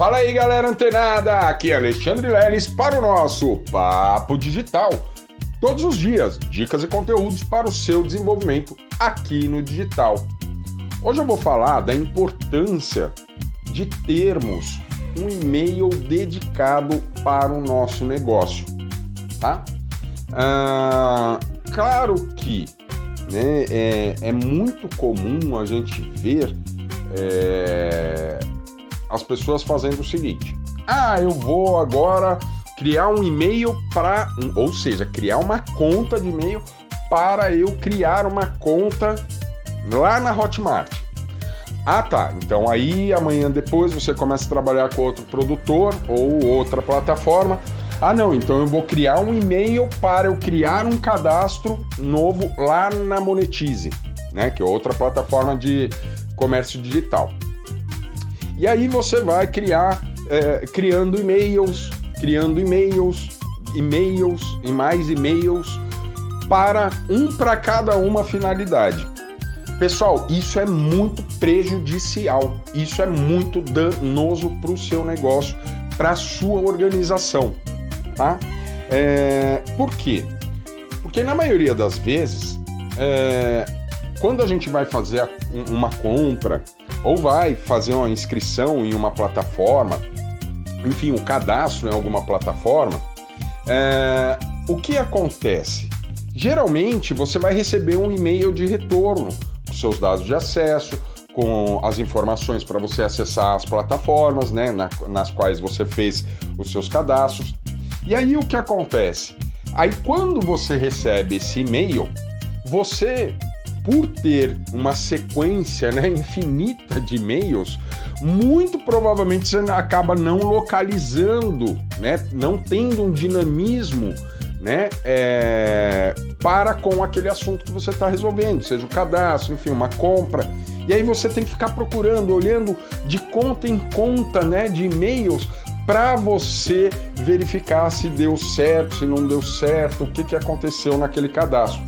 Fala aí, galera antenada! Aqui é Alexandre Leles para o nosso Papo Digital. Todos os dias, dicas e conteúdos para o seu desenvolvimento aqui no digital. Hoje eu vou falar da importância de termos um e-mail dedicado para o nosso negócio, tá? Ah, claro que né, é, é, muito comum a gente ver é, as pessoas fazendo o seguinte: ah, eu vou agora criar um e-mail para, ou seja, criar uma conta de e-mail para eu criar uma conta lá na Hotmart. Ah, tá. Então aí amanhã depois você começa a trabalhar com outro produtor ou outra plataforma. Ah, não. Então eu vou criar um e-mail para eu criar um cadastro novo lá na Monetize, né? Que é outra plataforma de comércio digital. E aí você vai criar, é, criando e-mails, criando e-mails, e-mails e mais e-mails para um para cada uma finalidade. Pessoal, isso é muito prejudicial, isso é muito danoso para o seu negócio, para a sua organização, tá? É, por quê? Porque na maioria das vezes, é, quando a gente vai fazer uma compra ou vai fazer uma inscrição em uma plataforma, enfim, um cadastro em alguma plataforma, é, o que acontece? Geralmente você vai receber um e-mail de retorno com seus dados de acesso, com as informações para você acessar as plataformas né, na, nas quais você fez os seus cadastros. E aí o que acontece? Aí quando você recebe esse e-mail, você por ter uma sequência né, infinita de e-mails, muito provavelmente você acaba não localizando, né, não tendo um dinamismo né, é, para com aquele assunto que você está resolvendo, seja o cadastro, enfim, uma compra. E aí você tem que ficar procurando, olhando de conta em conta né, de e-mails para você verificar se deu certo, se não deu certo, o que, que aconteceu naquele cadastro,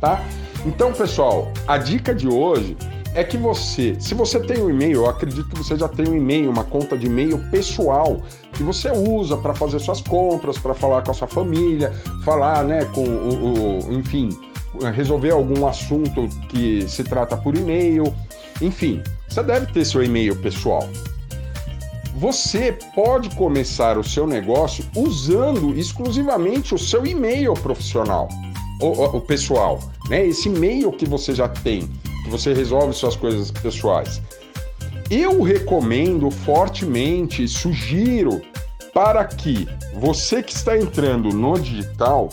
tá? Então, pessoal, a dica de hoje é que você, se você tem um e-mail, eu acredito que você já tem um e-mail, uma conta de e-mail pessoal que você usa para fazer suas compras, para falar com a sua família, falar, né, com o, o, enfim, resolver algum assunto que se trata por e-mail, enfim, você deve ter seu e-mail pessoal. Você pode começar o seu negócio usando exclusivamente o seu e-mail profissional o, o pessoal, né? Esse e-mail que você já tem, que você resolve suas coisas pessoais. Eu recomendo fortemente, sugiro para que você que está entrando no digital,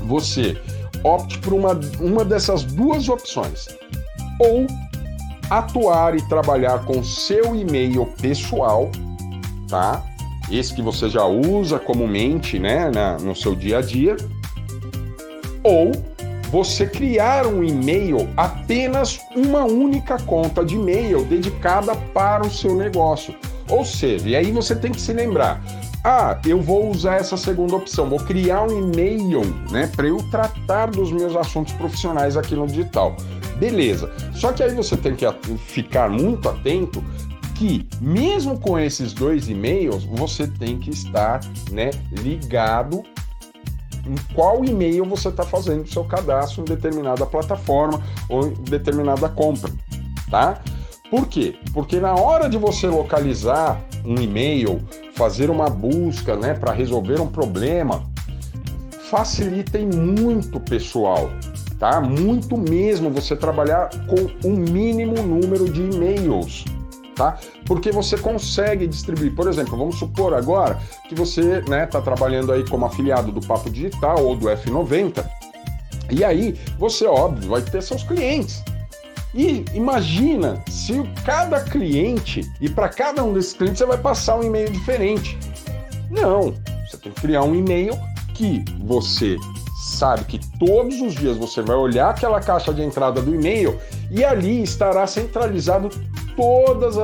você opte por uma, uma dessas duas opções. Ou atuar e trabalhar com seu e-mail pessoal, tá? Esse que você já usa comumente, né, na, no seu dia a dia, ou você criar um e-mail apenas uma única conta de e-mail dedicada para o seu negócio. Ou seja, e aí você tem que se lembrar: ah, eu vou usar essa segunda opção, vou criar um e-mail, né, para eu tratar dos meus assuntos profissionais aqui no digital. Beleza. Só que aí você tem que ficar muito atento que mesmo com esses dois e-mails, você tem que estar, né, ligado em qual e-mail você está fazendo o seu cadastro em determinada plataforma ou em determinada compra, tá? Por quê? Porque na hora de você localizar um e-mail, fazer uma busca, né, para resolver um problema, facilitem muito, pessoal, tá? Muito mesmo você trabalhar com o um mínimo número de e-mails tá? Porque você consegue distribuir. Por exemplo, vamos supor agora que você está né, tá trabalhando aí como afiliado do Papo Digital ou do F90, e aí você, óbvio, vai ter seus clientes. E imagina se cada cliente, e para cada um desses clientes você vai passar um e-mail diferente. Não, você tem que criar um e-mail que você sabe que todos os dias você vai olhar aquela caixa de entrada do e-mail e ali estará centralizado todos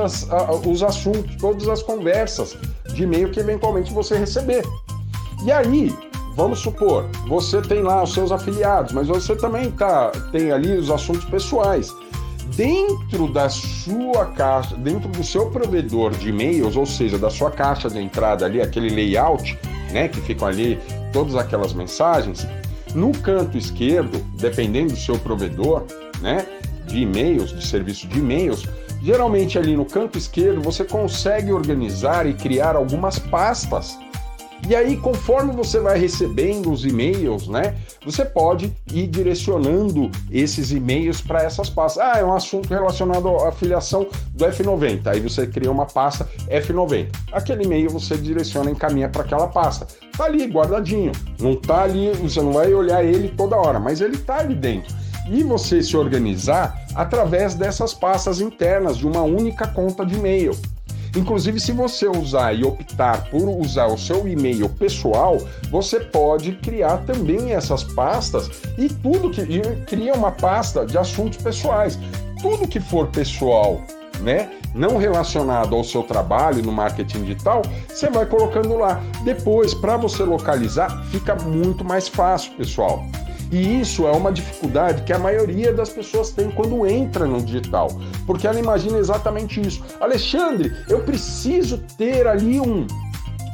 os assuntos, todas as conversas de e-mail que eventualmente você receber. E aí, vamos supor, você tem lá os seus afiliados, mas você também tá, tem ali os assuntos pessoais. dentro da sua caixa, dentro do seu provedor de e-mails, ou seja, da sua caixa de entrada ali, aquele layout, né, que ficam ali todas aquelas mensagens, no canto esquerdo, dependendo do seu provedor, né, de e-mails, de serviço de e-mails, geralmente ali no canto esquerdo você consegue organizar e criar algumas pastas e aí, conforme você vai recebendo os e-mails, né, você pode ir direcionando esses e-mails para essas pastas. Ah, é um assunto relacionado à afiliação do F90. Aí você cria uma pasta F90. Aquele e-mail você direciona, encaminha para aquela pasta. Tá ali guardadinho. Não tá ali, você não vai olhar ele toda hora, mas ele tá ali dentro. E você se organizar através dessas pastas internas de uma única conta de e-mail. Inclusive, se você usar e optar por usar o seu e-mail pessoal, você pode criar também essas pastas e tudo que e cria uma pasta de assuntos pessoais. Tudo que for pessoal, né, não relacionado ao seu trabalho no marketing digital, você vai colocando lá. Depois, para você localizar, fica muito mais fácil, pessoal. E isso é uma dificuldade que a maioria das pessoas tem quando entra no digital, porque ela imagina exatamente isso. Alexandre, eu preciso ter ali um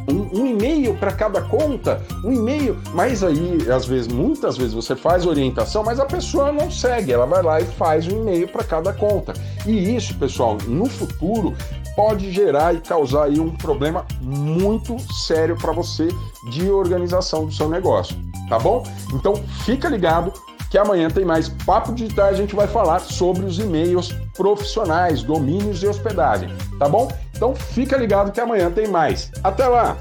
um, um e-mail para cada conta, um e-mail, mas aí, às vezes, muitas vezes você faz orientação, mas a pessoa não segue, ela vai lá e faz um e-mail para cada conta. E isso, pessoal, no futuro pode gerar e causar aí um problema muito sério para você de organização do seu negócio tá bom? Então fica ligado que amanhã tem mais Papo Digital, a gente vai falar sobre os e-mails profissionais, domínios e hospedagem, tá bom? Então fica ligado que amanhã tem mais. Até lá!